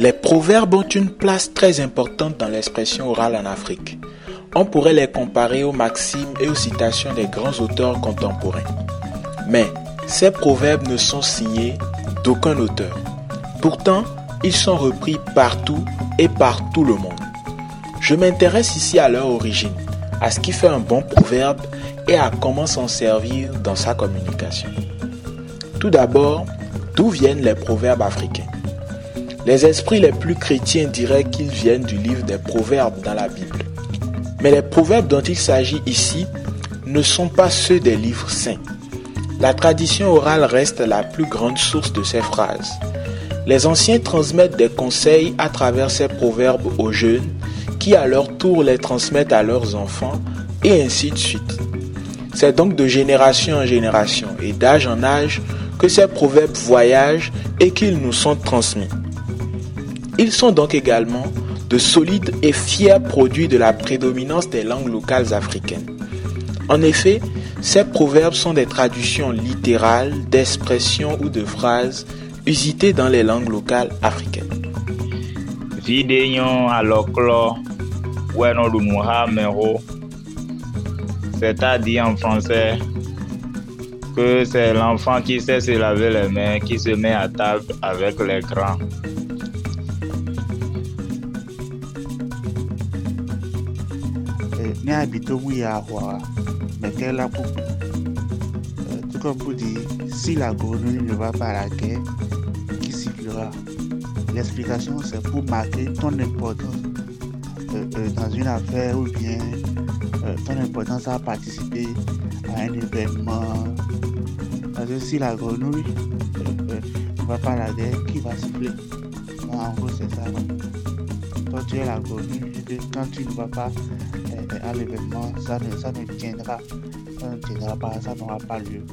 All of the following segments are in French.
Les proverbes ont une place très importante dans l'expression orale en Afrique. On pourrait les comparer aux maximes et aux citations des grands auteurs contemporains. Mais ces proverbes ne sont signés d'aucun auteur. Pourtant, ils sont repris partout et par tout le monde. Je m'intéresse ici à leur origine, à ce qui fait un bon proverbe et à comment s'en servir dans sa communication. Tout d'abord, d'où viennent les proverbes africains? Les esprits les plus chrétiens diraient qu'ils viennent du livre des proverbes dans la Bible. Mais les proverbes dont il s'agit ici ne sont pas ceux des livres saints. La tradition orale reste la plus grande source de ces phrases. Les anciens transmettent des conseils à travers ces proverbes aux jeunes qui à leur tour les transmettent à leurs enfants et ainsi de suite. C'est donc de génération en génération et d'âge en âge que ces proverbes voyagent et qu'ils nous sont transmis. Ils sont donc également de solides et fiers produits de la prédominance des langues locales africaines. En effet, ces proverbes sont des traductions littérales d'expressions ou de phrases usitées dans les langues locales africaines. C'est-à-dire en français que c'est l'enfant qui sait se laver les mains qui se met à table avec les. Àbító wíyà àwọ̀ mẹ̀kẹ́ lápòpọ̀ tout comme pour dire si la grenouille ne va pas la guerre qui sifflera l'explication c'est pour marquer ton importance euh, euh, dans une affaire ou bien ton importance à participer à un événement. Parce que si la grenouille ne va pas la guerre qui va siffler? En gros c'est ça. Toi tu es la grenouille quand tu ne vas pas à l'événement, ça n'aura pas lieu.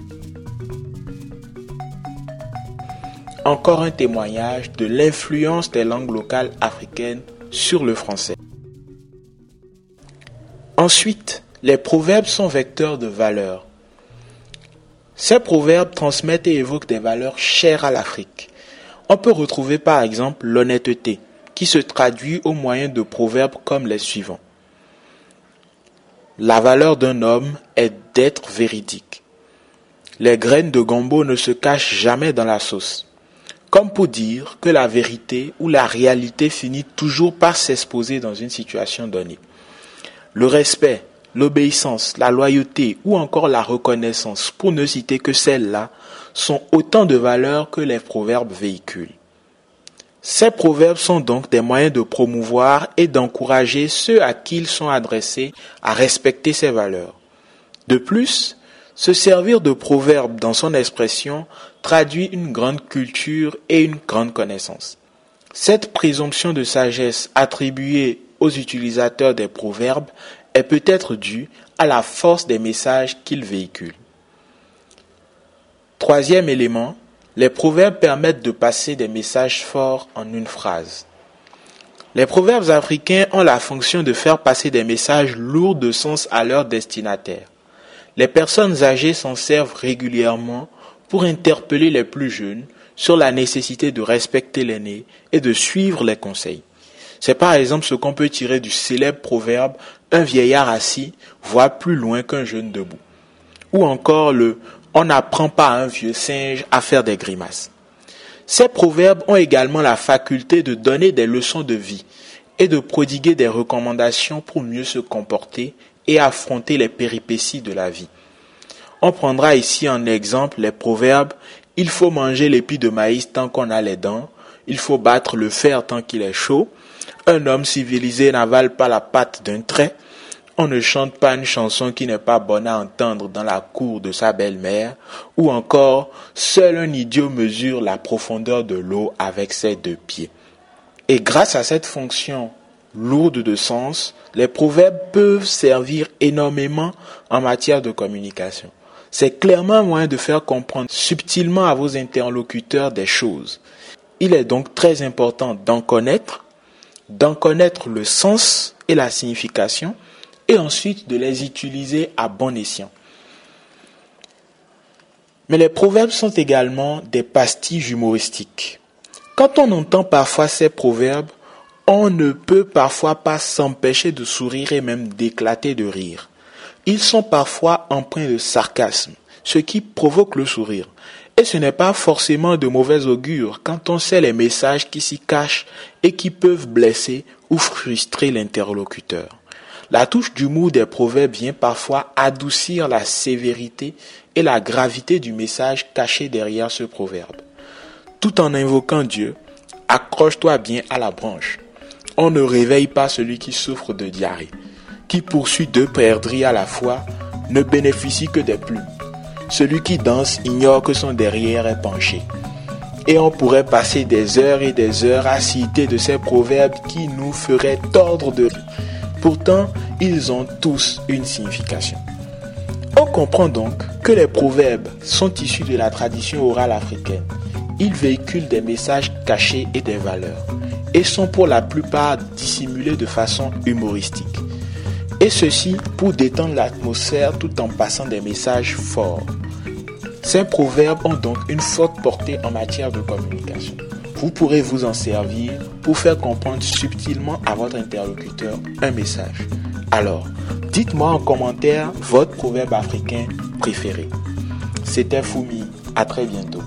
Encore un témoignage de l'influence des langues locales africaines sur le français. Ensuite, les proverbes sont vecteurs de valeurs. Ces proverbes transmettent et évoquent des valeurs chères à l'Afrique. On peut retrouver par exemple l'honnêteté, qui se traduit au moyen de proverbes comme les suivants. La valeur d'un homme est d'être véridique. Les graines de gombo ne se cachent jamais dans la sauce. Comme pour dire que la vérité ou la réalité finit toujours par s'exposer dans une situation donnée. Le respect, l'obéissance, la loyauté ou encore la reconnaissance, pour ne citer que celles-là, sont autant de valeurs que les proverbes véhiculent. Ces proverbes sont donc des moyens de promouvoir et d'encourager ceux à qui ils sont adressés à respecter ces valeurs. De plus, se servir de proverbes dans son expression traduit une grande culture et une grande connaissance. Cette présomption de sagesse attribuée aux utilisateurs des proverbes est peut-être due à la force des messages qu'ils véhiculent. Troisième élément, les proverbes permettent de passer des messages forts en une phrase. Les proverbes africains ont la fonction de faire passer des messages lourds de sens à leurs destinataires. Les personnes âgées s'en servent régulièrement pour interpeller les plus jeunes sur la nécessité de respecter l'aîné et de suivre les conseils. C'est par exemple ce qu'on peut tirer du célèbre proverbe Un vieillard assis voit plus loin qu'un jeune debout. Ou encore le on n'apprend pas à un vieux singe à faire des grimaces. Ces proverbes ont également la faculté de donner des leçons de vie et de prodiguer des recommandations pour mieux se comporter et affronter les péripéties de la vie. On prendra ici en exemple les proverbes il faut manger l'épi de maïs tant qu'on a les dents, il faut battre le fer tant qu'il est chaud, un homme civilisé n'avale pas la patte d'un trait, on ne chante pas une chanson qui n'est pas bonne à entendre dans la cour de sa belle-mère, ou encore seul un idiot mesure la profondeur de l'eau avec ses deux pieds. Et grâce à cette fonction lourde de sens, les proverbes peuvent servir énormément en matière de communication. C'est clairement un moyen de faire comprendre subtilement à vos interlocuteurs des choses. Il est donc très important d'en connaître, d'en connaître le sens et la signification, et ensuite de les utiliser à bon escient. Mais les proverbes sont également des pastilles humoristiques. Quand on entend parfois ces proverbes, on ne peut parfois pas s'empêcher de sourire et même d'éclater de rire. Ils sont parfois empreints de sarcasme, ce qui provoque le sourire. Et ce n'est pas forcément de mauvais augure quand on sait les messages qui s'y cachent et qui peuvent blesser ou frustrer l'interlocuteur. La touche d'humour des proverbes vient parfois adoucir la sévérité et la gravité du message caché derrière ce proverbe. Tout en invoquant Dieu, accroche-toi bien à la branche. On ne réveille pas celui qui souffre de diarrhée, qui poursuit deux perdrix à la fois, ne bénéficie que des plumes. Celui qui danse ignore que son derrière est penché. Et on pourrait passer des heures et des heures à citer de ces proverbes qui nous feraient tordre de rire. Pourtant, ils ont tous une signification. On comprend donc que les proverbes sont issus de la tradition orale africaine. Ils véhiculent des messages cachés et des valeurs, et sont pour la plupart dissimulés de façon humoristique. Et ceci pour détendre l'atmosphère tout en passant des messages forts. Ces proverbes ont donc une forte portée en matière de communication. Vous pourrez vous en servir pour faire comprendre subtilement à votre interlocuteur un message. Alors, dites-moi en commentaire votre proverbe africain préféré. C'était Foumi. À très bientôt.